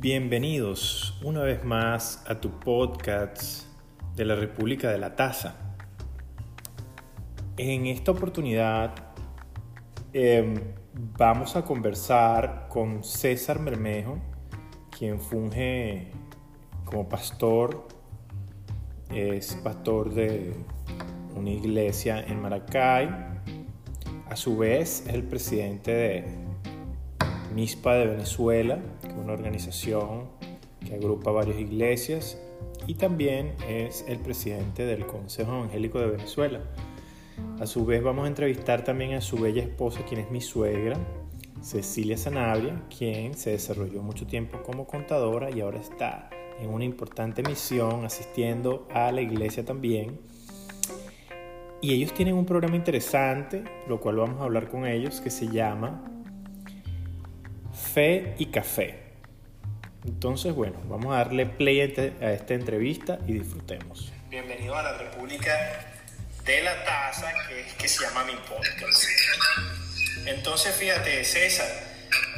Bienvenidos una vez más a tu podcast de la República de la Taza. En esta oportunidad em, vamos a conversar con César Mermejo, quien funge como pastor, es pastor de una iglesia en Maracay. A su vez es el presidente de MISPA de Venezuela, que es una organización que agrupa varias iglesias, y también es el presidente del Consejo Evangélico de Venezuela. A su vez vamos a entrevistar también a su bella esposa, quien es mi suegra, Cecilia Sanabria, quien se desarrolló mucho tiempo como contadora y ahora está en una importante misión asistiendo a la iglesia también. Y ellos tienen un programa interesante, lo cual vamos a hablar con ellos, que se llama Fe y Café. Entonces, bueno, vamos a darle play a esta entrevista y disfrutemos. Bienvenido a la República de la Taza, que, que se llama mi podcast. Entonces, fíjate, César,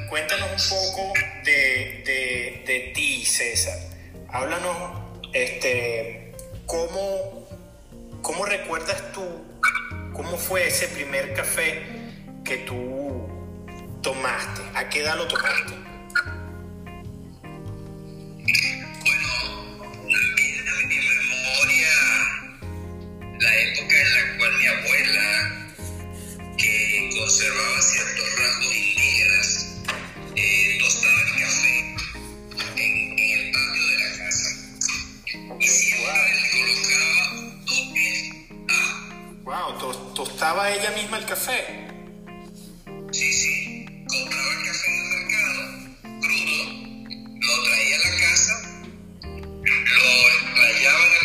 cuéntanos un poco de, de, de ti, César. Háblanos, este, ¿cómo, ¿cómo recuerdas tú cómo fue ese primer café que tú tomaste? ¿A qué edad lo tomaste? Bueno, vida en mi memoria, la época en la cual mi abuela, que conservaba ciertos rasgos indígenas, eh, tostaba el café en, en, el patio de la casa. Y siempre le colocaba un toque a... Wow, ¿tostaba ella misma el café? Sí, sí. Lo explayaba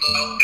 café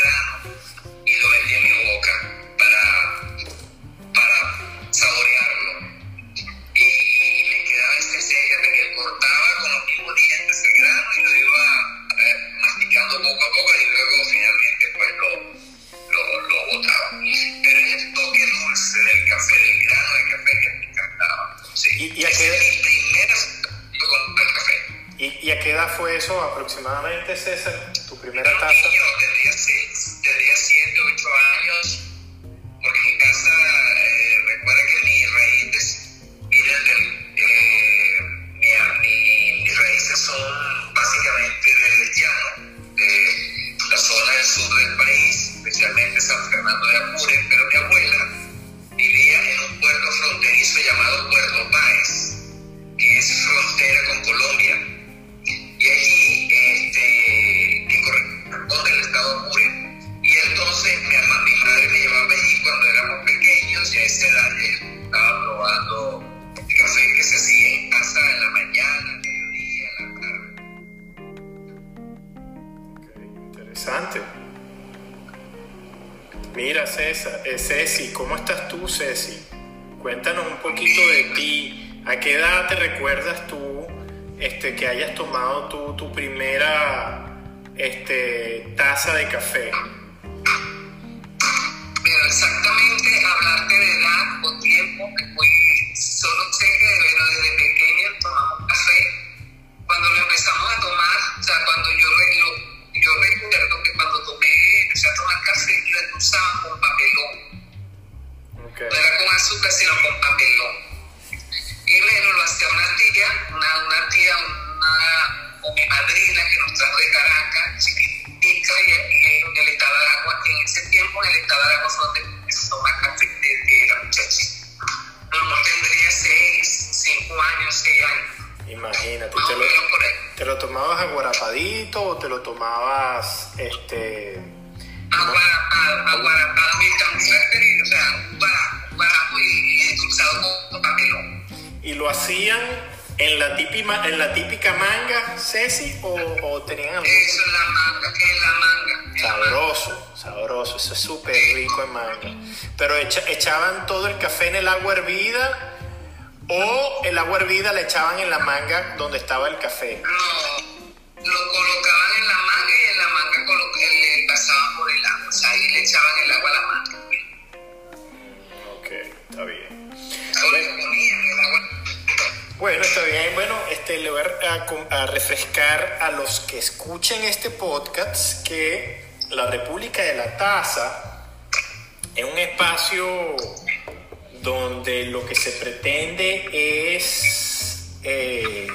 el café que se hacía en casa en la mañana, al mediodía, en la tarde. Okay, interesante. Mira, César, eh, Ceci, ¿cómo estás tú, Ceci? Cuéntanos un poquito de ti. ¿A qué edad te recuerdas tú este, que hayas tomado tu, tu primera este, taza de café? Pero exactamente hablarte de edad tiempo que fui, solo sé que de desde pequeña tomamos café. Cuando lo empezamos a tomar, o sea, cuando yo, recuerdo que cuando tomé, empecé a tomar café, lo endulzaban con papelón. No era con azúcar, sino con papelón. Y bueno, lo hacía una tía, una, tía, una, mi madrina que nos trajo de Caracas, chiquita distrito y, en el estado de Aragua, en ese tiempo en el estado de Aragua fue donde empezó a café de, la muchacha. No tendría seis, cinco años, seis años. Imagínate, te, lo, te lo, tomabas aguarapadito o te lo tomabas este. Aguarapado, aguarapado y tan o sea, guarapo y endulzado con papelón. Y lo hacían en la típica en la típica manga, Ceci o, o tenían algún Eso es la manga, es la manga. es la manga. sabroso, sabroso, eso es súper rico en manga. Pero echa- echaban todo el café en el agua hervida o el agua hervida la echaban en la manga donde estaba el café. No, lo colocaban en la manga y en la manga eh, le pasaban por el agua, o sea, ahí le echaban el agua a la manga. Ok, está bien. Ponían el agua. Bueno, está bien. Bueno, este, le voy a, a refrescar a los que escuchen este podcast que la República de la Taza es un espacio donde lo que se pretende es eh,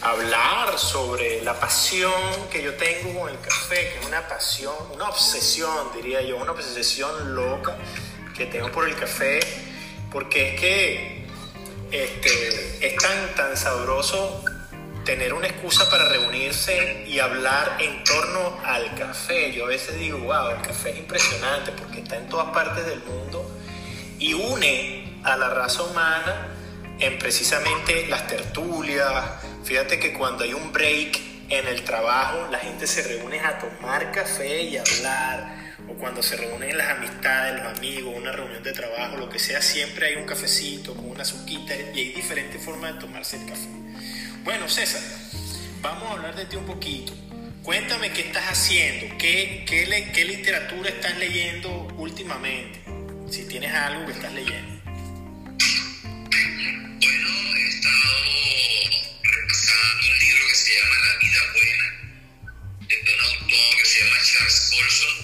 hablar sobre la pasión que yo tengo con el café, que es una pasión, una obsesión, diría yo, una obsesión loca que tengo por el café, porque es que este, es tan, tan sabroso tener una excusa para reunirse y hablar en torno al café. Yo a veces digo, wow, el café es impresionante porque está en todas partes del mundo y une a la raza humana en precisamente las tertulias. Fíjate que cuando hay un break en el trabajo, la gente se reúne a tomar café y hablar. O cuando se reúnen las amistades, los amigos, una reunión de trabajo, lo que sea, siempre hay un cafecito con una azuquita y hay diferentes formas de tomarse el café. Bueno, César, vamos a hablar de ti un poquito. Cuéntame qué estás haciendo, qué, qué, le- qué literatura estás leyendo últimamente, si tienes algo que estás leyendo. Bueno, he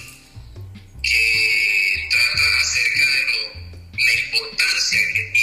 la importancia que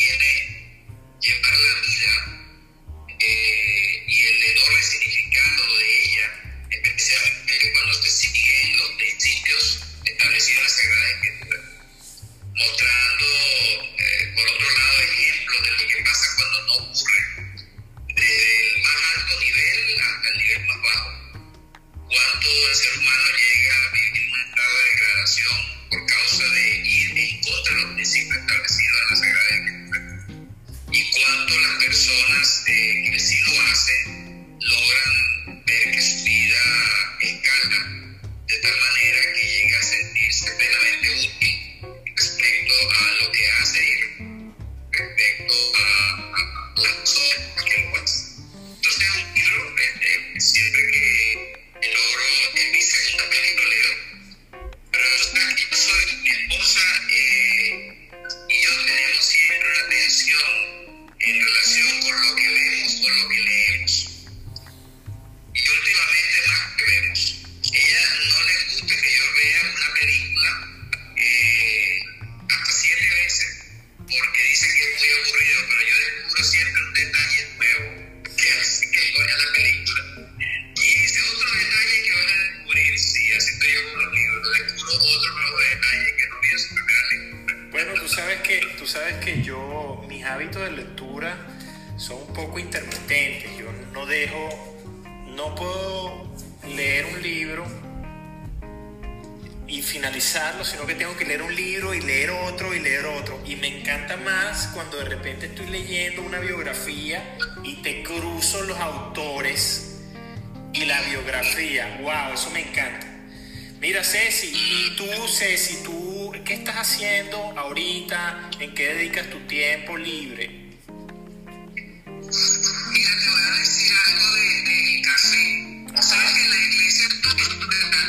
y finalizarlo, sino que tengo que leer un libro y leer otro y leer otro. Y me encanta más cuando de repente estoy leyendo una biografía y te cruzo los autores y la biografía. ¡Wow! Eso me encanta. Mira, Ceci, y tú, Ceci, tú, ¿qué estás haciendo ahorita? ¿En qué dedicas tu tiempo libre? Mira, te voy a decir algo de, del café. Sabes que en la iglesia, en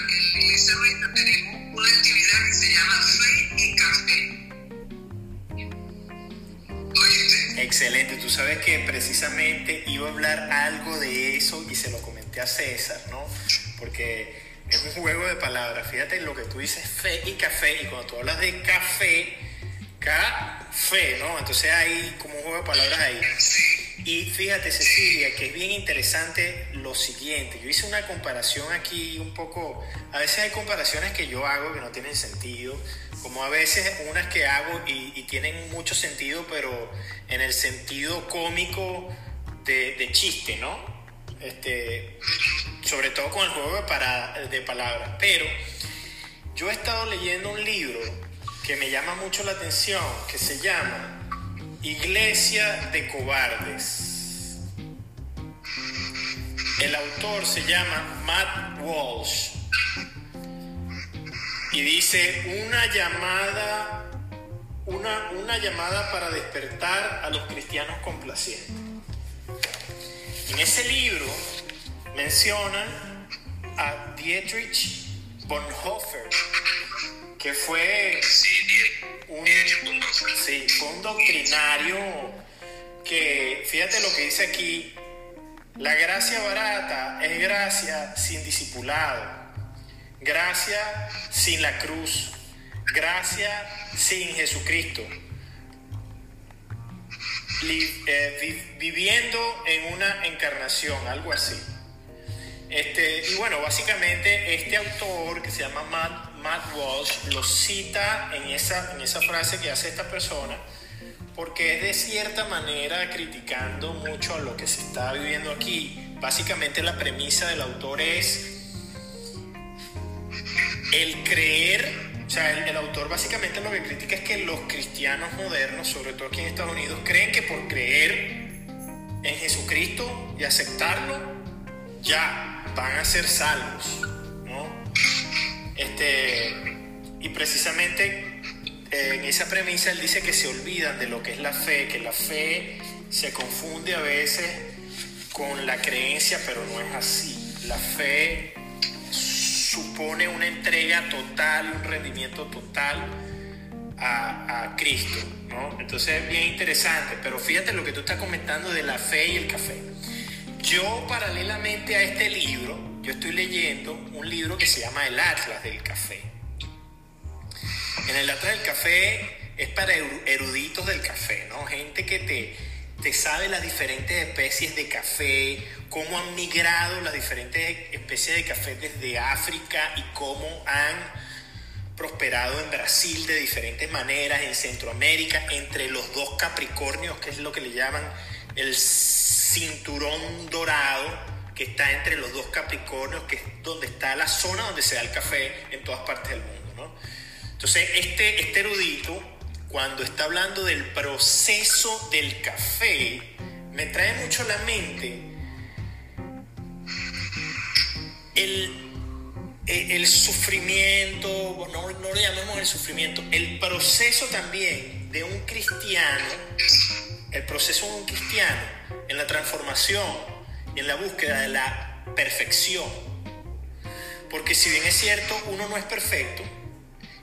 la iglesia nuestra tenemos una actividad que se llama fe y café. ¿Oíste? Excelente, tú sabes que precisamente iba a hablar algo de eso y se lo comenté a César, ¿no? Porque es un juego de palabras. Fíjate lo que tú dices, fe y café, y cuando tú hablas de café, café, ¿no? Entonces hay como un juego de palabras ahí. Sí. Y fíjate, Cecilia, que es bien interesante lo siguiente. Yo hice una comparación aquí un poco. A veces hay comparaciones que yo hago que no tienen sentido, como a veces unas que hago y, tienen mucho sentido, pero en el sentido cómico de, chiste, ¿no? este, sobre todo con el juego de palabras. Pero yo he estado leyendo un libro que me llama mucho la atención, que se llama Iglesia de Cobardes. El autor se llama Matt Walsh y dice una llamada, una, una llamada para despertar a los cristianos complacientes. En ese libro mencionan a Dietrich Bonhoeffer, que fue un. Sí, fue un doctrinario que, fíjate lo que dice aquí, la gracia barata es gracia sin discipulado, gracia sin la cruz, gracia sin Jesucristo, eh, vi- viviendo en una encarnación, algo así. Este, y bueno, básicamente este autor que se llama Matt, Matt Walsh lo cita en esa, en esa frase que hace esta persona porque es de cierta manera criticando mucho a lo que se está viviendo aquí. Básicamente la premisa del autor es el creer, o sea, el, el autor básicamente lo que critica es que los cristianos modernos, sobre todo aquí en Estados Unidos, creen que por creer en Jesucristo y aceptarlo, ya van a ser salvos, y precisamente eh, en esa premisa él dice que se olvidan de lo que es la fe, que la fe se confunde a veces con la creencia, pero no es así. La fe supone una entrega total, un rendimiento total a, a Cristo, ¿no? Entonces es bien interesante, pero fíjate lo que tú estás comentando de la fe y el café. Yo paralelamente a este libro, yo estoy leyendo un libro que se llama El Atlas del Café. En el Atlas del Café es para eru- eruditos del café, ¿no? Gente que te, te sabe las diferentes especies de café, cómo han migrado las diferentes especies de café desde África y cómo han prosperado en Brasil de diferentes maneras, en Centroamérica, entre los dos Capricornios, que es lo que le llaman el cinturón dorado, que está entre los dos Capricornios, que es donde está la zona donde se da el café en todas partes del mundo. Entonces, este, este erudito, cuando está hablando del proceso del café, me trae mucho a la mente el, el, el sufrimiento, no, no le llamemos el sufrimiento, el proceso también de un cristiano, el proceso de un cristiano en la transformación y en la búsqueda de la perfección. Porque si bien es cierto, uno no es perfecto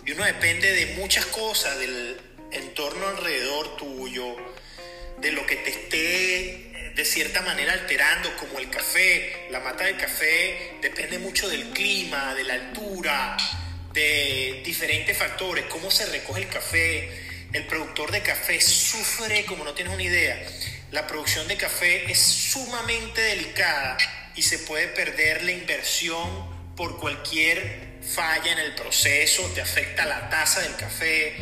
y uno depende de muchas cosas, del entorno alrededor tuyo, de lo que te esté de cierta manera alterando, como el café. La mata del café depende mucho del clima, de la altura, de diferentes factores, cómo se recoge el café. El productor de café sufre como no tienes una idea. La producción de café es sumamente delicada y se puede perder la inversión por cualquier falla en el proceso, te afecta la taza del café.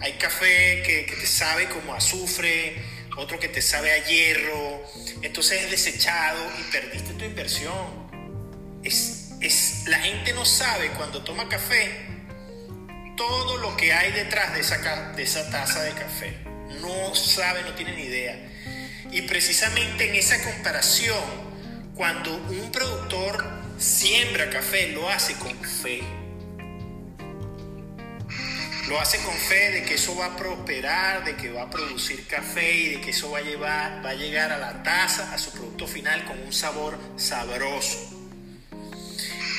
Hay café que, que te sabe como azufre, otro que te sabe a hierro, entonces es desechado y perdiste tu inversión. Es, es, la gente no sabe cuando toma café todo lo que hay detrás de esa, de esa taza de café. No sabe, no tiene ni idea. Y precisamente en esa comparación, cuando un productor siembra café, lo hace con fe. Lo hace con fe de que eso va a prosperar, de que va a producir café y de que eso va a, llevar, va a llegar a la taza, a su producto final con un sabor sabroso.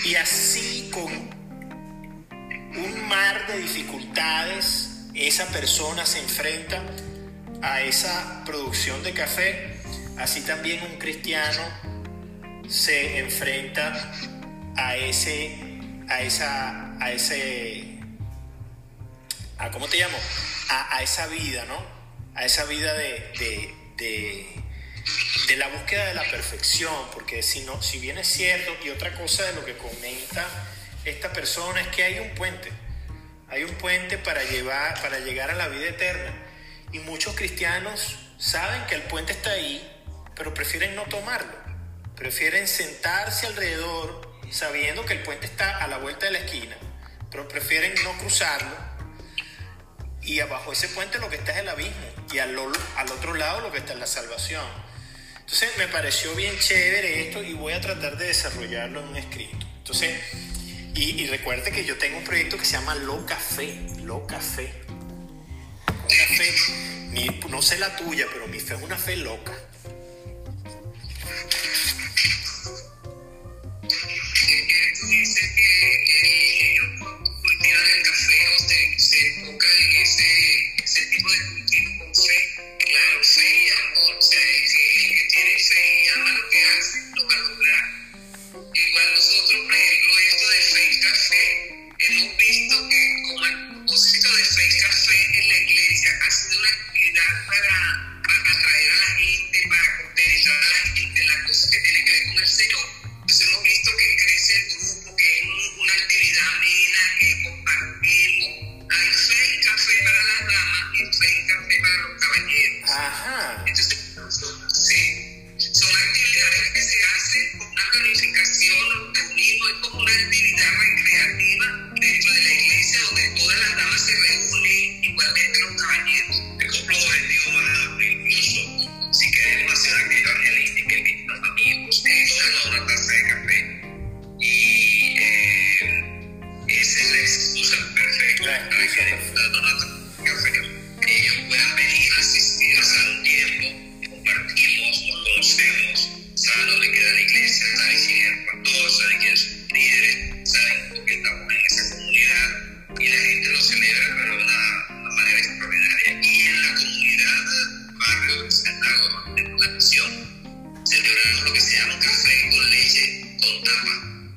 Y así con un mar de dificultades, esa persona se enfrenta a esa producción de café, así también un cristiano se enfrenta a ese, a esa, a ese, a cómo te llamo, a, esa vida, ¿no? A esa vida de, de, de, de la búsqueda de la perfección, porque si no, si bien es cierto, y otra cosa de lo que comenta esta persona es que hay un puente, hay un puente para llevar, para llegar a la vida eterna, y muchos cristianos saben que el puente está ahí, pero prefieren no tomarlo Prefieren sentarse alrededor sabiendo que el puente está a la vuelta de la esquina, pero prefieren no cruzarlo. Y abajo ese puente lo que está es el abismo y al, al otro lado lo que está es la salvación. Entonces me pareció bien chévere esto y voy a tratar de desarrollarlo en un escrito. Entonces, y, y recuerde que yo tengo un proyecto que se llama Lo Café, Lo Café. Una fe, mi, no sé la tuya, pero mi fe es una fe loca. sé que, que dije, yo cultivar el café o se, se enfoca en ese, ese tipo de cultivo con fe, claro, fe y amor, o sea, que el que tiene fe y ama lo que hace, lo va a lograr. Igual nosotros, por ejemplo, esto de fe y café, hemos visto que con el propósito de fe y café en la iglesia ha sido una actividad para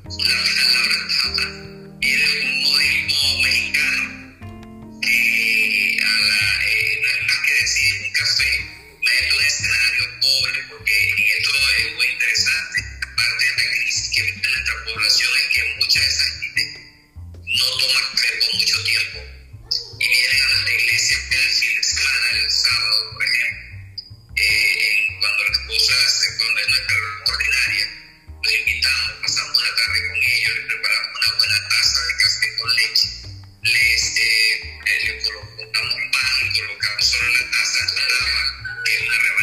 la final lo rechaza. Viene un modismo mexicano que eh, no es más que decir un café, meto un escenario pobre, porque y esto es muy interesante. Parte de la crisis que vive nuestra población es que mucha de esa gente no toma café por mucho tiempo y vienen a la iglesia el fin de semana, el sábado, por ejemplo, eh, cuando las cosas, cuando es nuestra ordinaria los invitamos, pasamos la tarde con ellos, les preparamos una buena taza de café con leche, les, este, eh, les colocamos pan, colocamos sobre la taza, que es una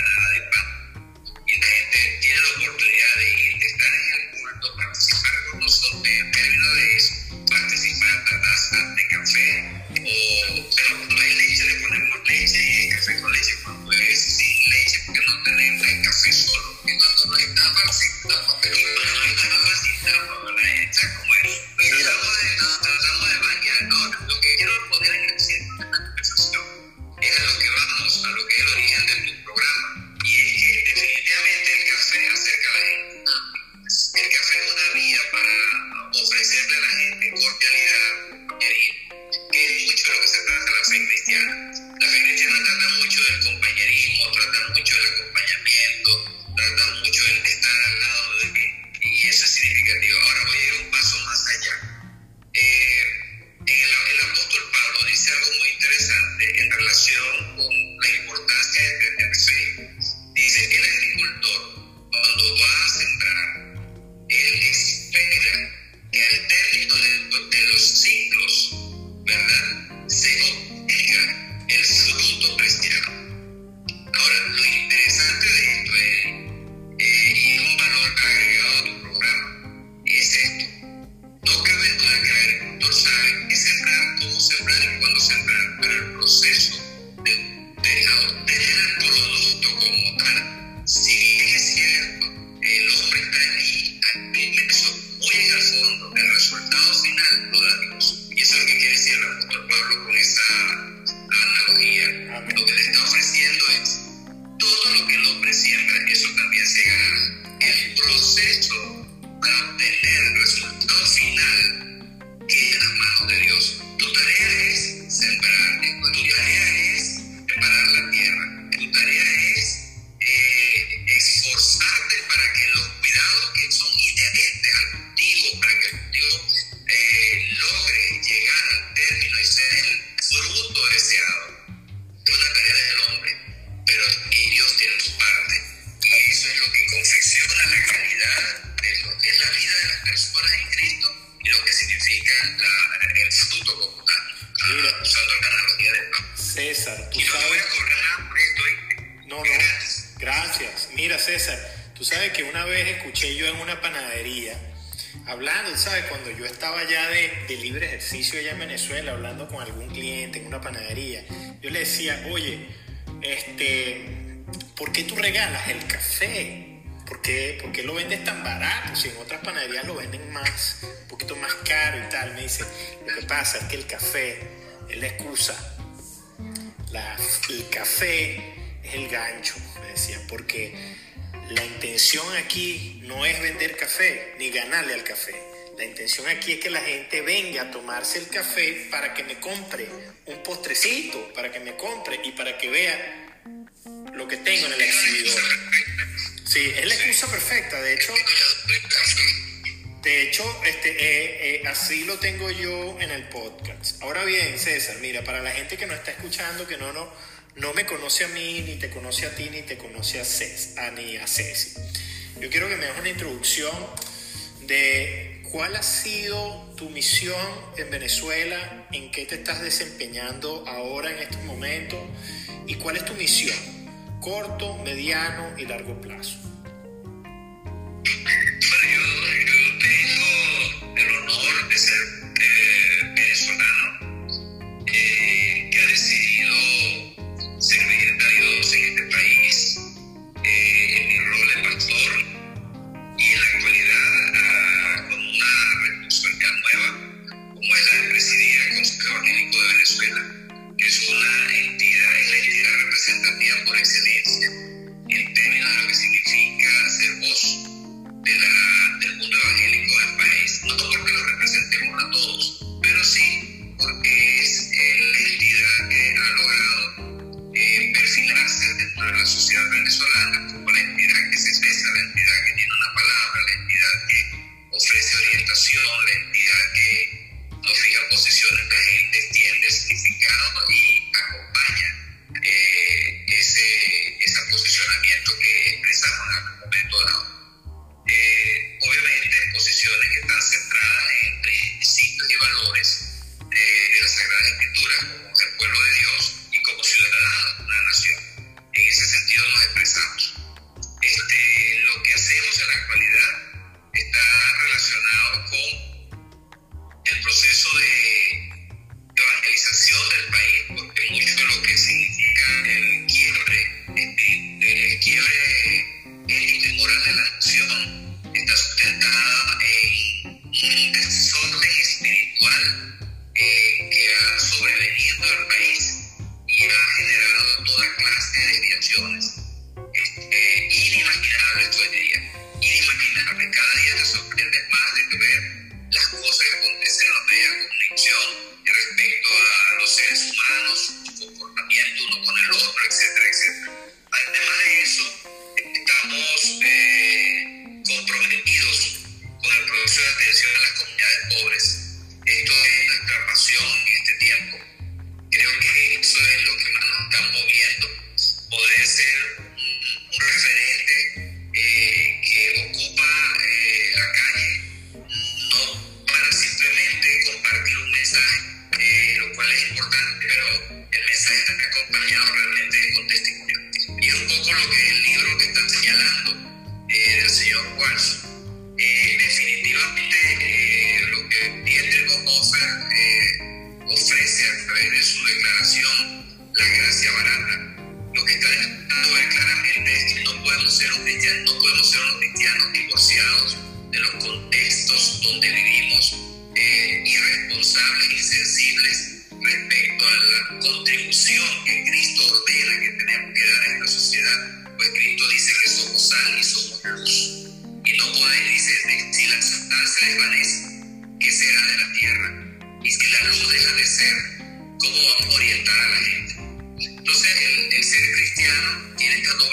the ya de, de libre ejercicio allá en Venezuela, hablando con algún cliente en una panadería, yo le decía, oye, este, ¿por qué tú regalas el café? ¿Por qué, por qué lo vendes tan barato? Si en otras panaderías lo venden más, un poquito más caro y tal. Me dice, lo que pasa es que el café es la excusa la- el café es el gancho, me decía, porque la intención aquí no es vender café ni ganarle al café. La intención aquí es que la gente venga a tomarse el café para que me compre un postrecito, para que me compre y para que vea lo que tengo en el exhibidor. Sí, es la excusa perfecta. De hecho, de hecho, este, eh, eh, así lo tengo yo en el podcast. Ahora bien, César, mira, para la gente que no está escuchando, que no, no, no me conoce a mí, ni te conoce a ti, ni te conoce a, Cés, a, ni a Ceci. Yo quiero que me hagas una introducción de cuál ha sido tu misión en Venezuela, en qué te estás desempeñando ahora en estos momentos y cuál es tu misión, corto, mediano y largo plazo.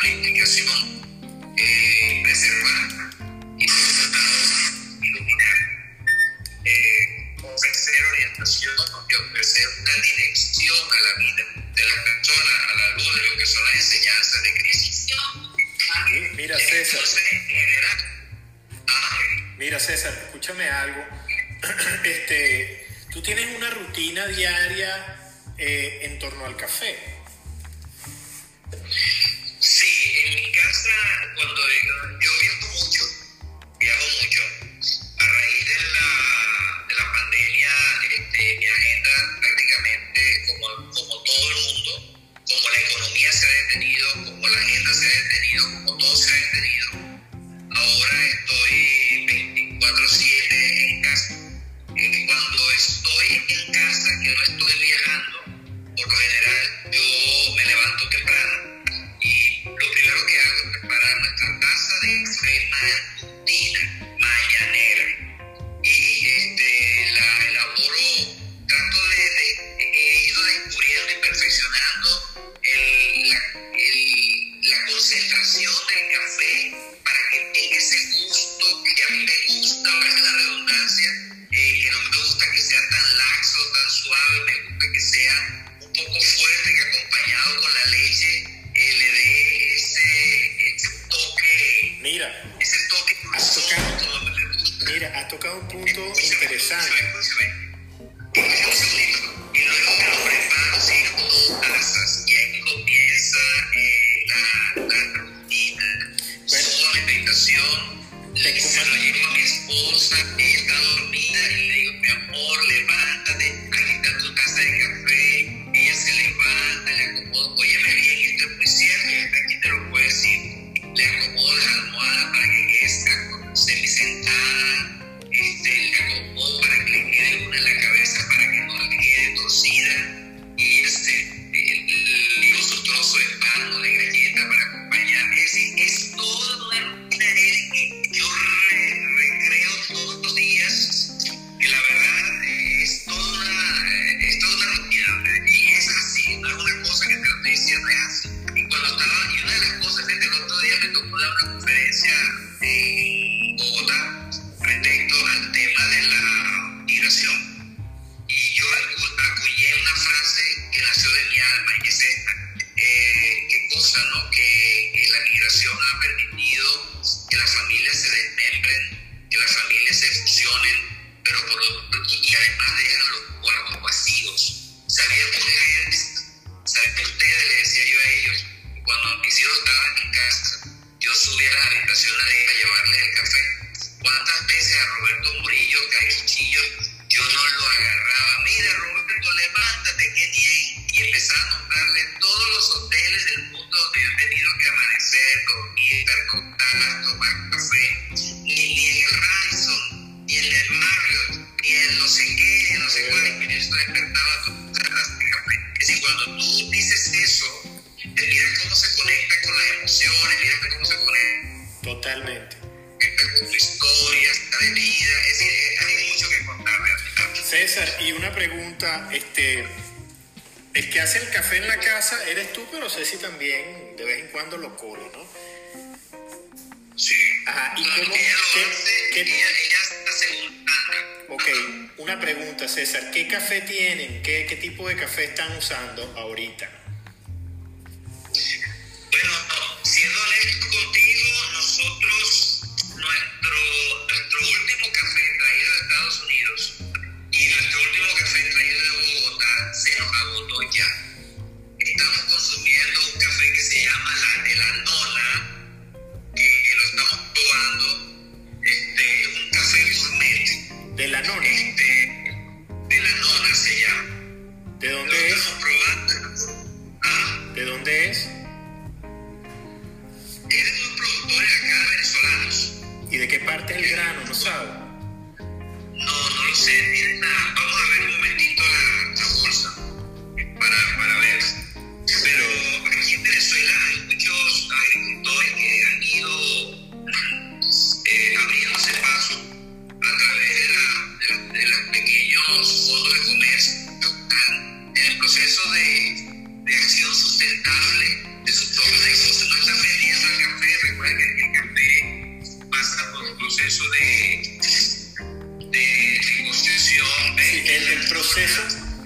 purificación, eh, preservar y iluminar, eh, ofrecer orientación y ofrecer una dirección a la vida de la persona, a la luz de lo que son las enseñanzas de Cristo. Mira, César. Ah, eh. Mira, César, escúchame algo. Este, tú tienes una rutina diaria eh, en torno al café. pernoctar, tomar café, ni, el Radisson, ni en el Marriott, ni en no sé qué, no sé cuál, y esto despertaba todas de café. Es decir, cuando tú dices eso, te mira cómo se conecta con las emociones, mira cómo se conecta. Totalmente. Con tu historia, de vida, es decir, eh, hay mucho que contar. César, y una pregunta, este. El que hace el café en la casa eres tú, pero Ceci también de vez en cuando lo cola, ¿no? Sí. Ajá, ¿y cómo? ¿Qué, qué... Ok, una pregunta, César. ¿Qué café tienen? ¿Qué, ¿Qué tipo de café están usando ahorita? este, de la nona se llama. ¿De dónde Lo es? Probando. ¿Ah? ¿De dónde es? Es de unos productores acá venezolanos. ¿Y de qué parte es el grano? No sabe. No, no lo sé, ni nada.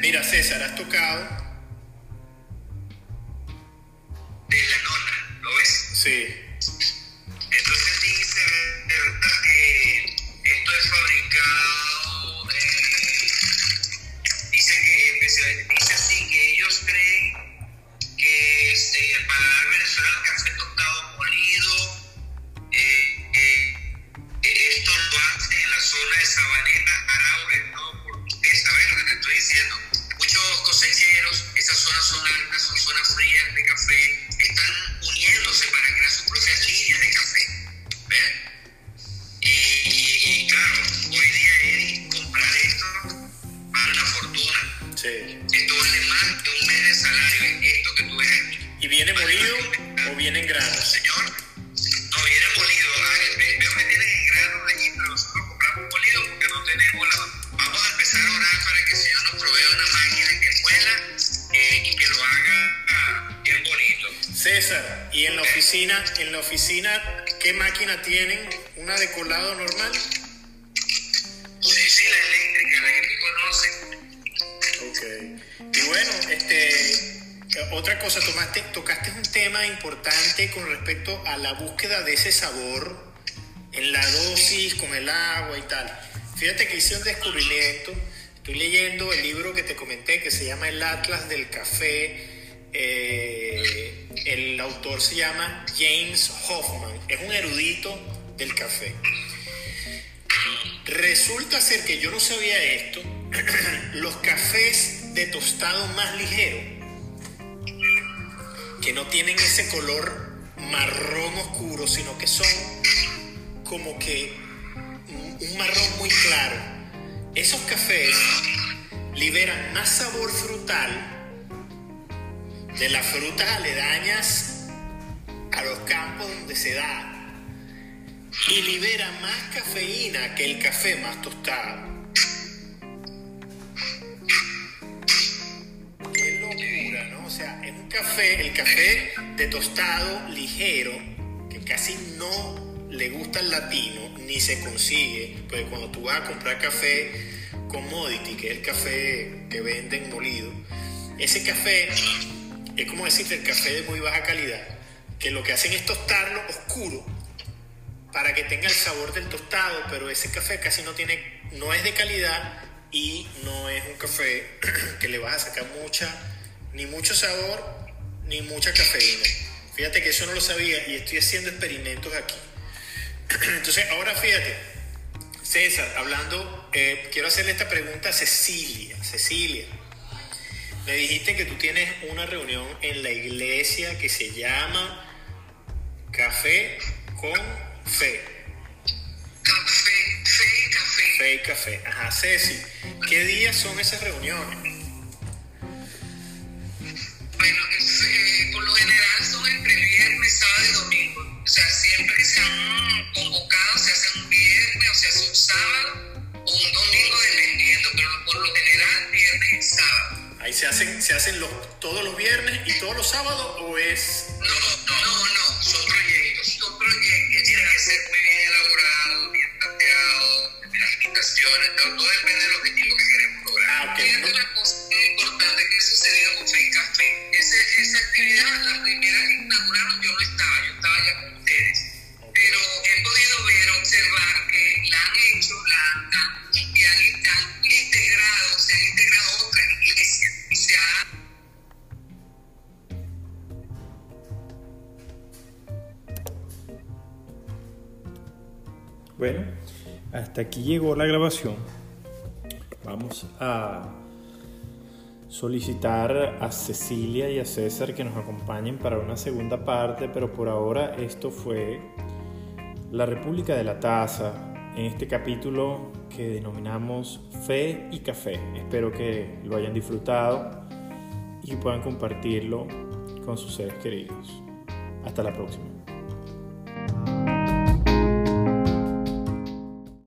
Mira, César, has tocado. Respecto a la búsqueda de ese sabor en la dosis, con el agua y tal. Fíjate que hice un descubrimiento. Estoy leyendo el libro que te comenté que se llama El Atlas del Café. Eh, el autor se llama James Hoffman. Es un erudito del café. Resulta ser que yo no sabía esto. Los cafés de tostado más ligero, que no tienen ese color marrón oscuro, sino que son como que un marrón muy claro. Esos cafés liberan más sabor frutal de las frutas aledañas a los campos donde se da y libera más cafeína que el café más tostado. Café, el café de tostado ligero, que casi no le gusta al latino, ni se consigue, porque cuando tú vas a comprar café commodity, que es el café que venden molido, ese café es como decirte el café de muy baja calidad, que lo que hacen es tostarlo oscuro para que tenga el sabor del tostado, pero ese café casi no tiene, no es de calidad y no es un café que le vas a sacar mucha, ni mucho sabor, ni mucha cafeína. Fíjate que eso no lo sabía y estoy haciendo experimentos aquí. Entonces, ahora fíjate, César, hablando, eh, quiero hacerle esta pregunta a Cecilia. Cecilia, me dijiste que tú tienes una reunión en la iglesia que se llama Café con Fe. Café, fe y café. Fe y Café. Ajá, Ceci, ¿qué días son esas reuniones? Bueno, es, eh, por lo general son entre viernes, sábado y domingo. O sea, siempre se han convocado, se hace un viernes o se hace un sábado o un domingo dependiendo, pero por lo general viernes y sábado. Ahí se hacen, se hacen los, todos los viernes y todos los sábados o es... No, llegó la grabación. Vamos a solicitar a Cecilia y a César que nos acompañen para una segunda parte, pero por ahora esto fue la República de la Taza en este capítulo que denominamos Fe y Café. Espero que lo hayan disfrutado y puedan compartirlo con sus seres queridos. Hasta la próxima.